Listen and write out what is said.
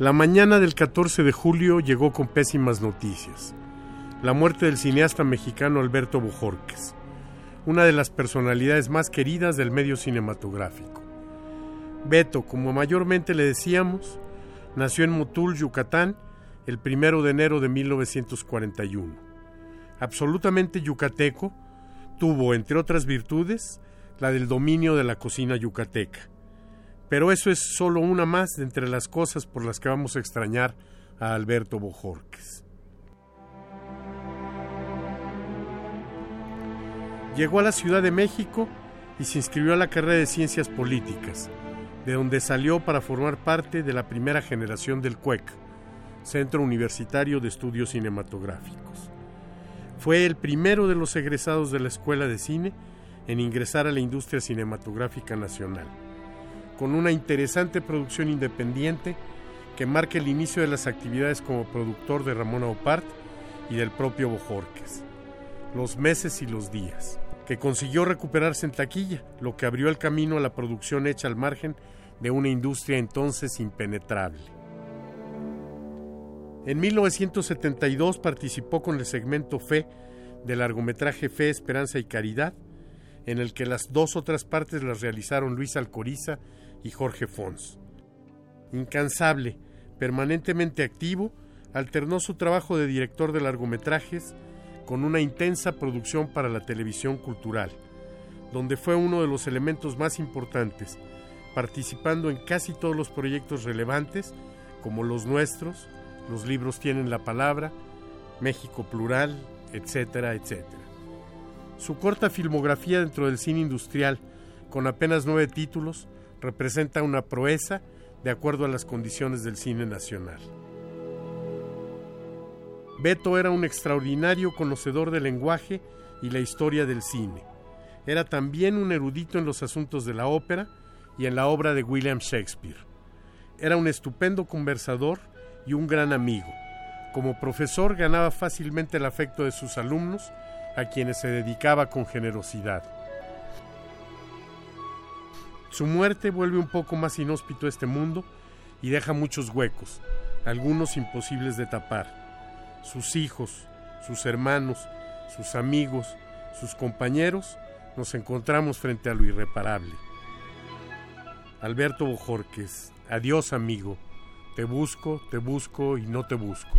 La mañana del 14 de julio llegó con pésimas noticias. La muerte del cineasta mexicano Alberto Bojorques, una de las personalidades más queridas del medio cinematográfico. Beto, como mayormente le decíamos, nació en Motul, Yucatán, el primero de enero de 1941. Absolutamente yucateco, tuvo, entre otras virtudes, la del dominio de la cocina yucateca. Pero eso es solo una más de entre las cosas por las que vamos a extrañar a Alberto Bojorques. Llegó a la Ciudad de México y se inscribió a la carrera de Ciencias Políticas, de donde salió para formar parte de la primera generación del CUEC, Centro Universitario de Estudios Cinematográficos. Fue el primero de los egresados de la Escuela de Cine en ingresar a la industria cinematográfica nacional con una interesante producción independiente que marca el inicio de las actividades como productor de Ramón Aupart y del propio Bojorques. Los meses y los días, que consiguió recuperarse en taquilla, lo que abrió el camino a la producción hecha al margen de una industria entonces impenetrable. En 1972 participó con el segmento Fe del largometraje Fe, Esperanza y Caridad, en el que las dos otras partes las realizaron Luis Alcoriza y Jorge Fons. Incansable, permanentemente activo, alternó su trabajo de director de largometrajes con una intensa producción para la televisión cultural, donde fue uno de los elementos más importantes, participando en casi todos los proyectos relevantes, como los nuestros, los libros tienen la palabra, México Plural, etcétera, etcétera. Su corta filmografía dentro del cine industrial, con apenas nueve títulos, representa una proeza de acuerdo a las condiciones del cine nacional. Beto era un extraordinario conocedor del lenguaje y la historia del cine. Era también un erudito en los asuntos de la ópera y en la obra de William Shakespeare. Era un estupendo conversador y un gran amigo. Como profesor ganaba fácilmente el afecto de sus alumnos, a quienes se dedicaba con generosidad. Su muerte vuelve un poco más inhóspito este mundo y deja muchos huecos, algunos imposibles de tapar. Sus hijos, sus hermanos, sus amigos, sus compañeros, nos encontramos frente a lo irreparable. Alberto Bojorques, adiós amigo, te busco, te busco y no te busco.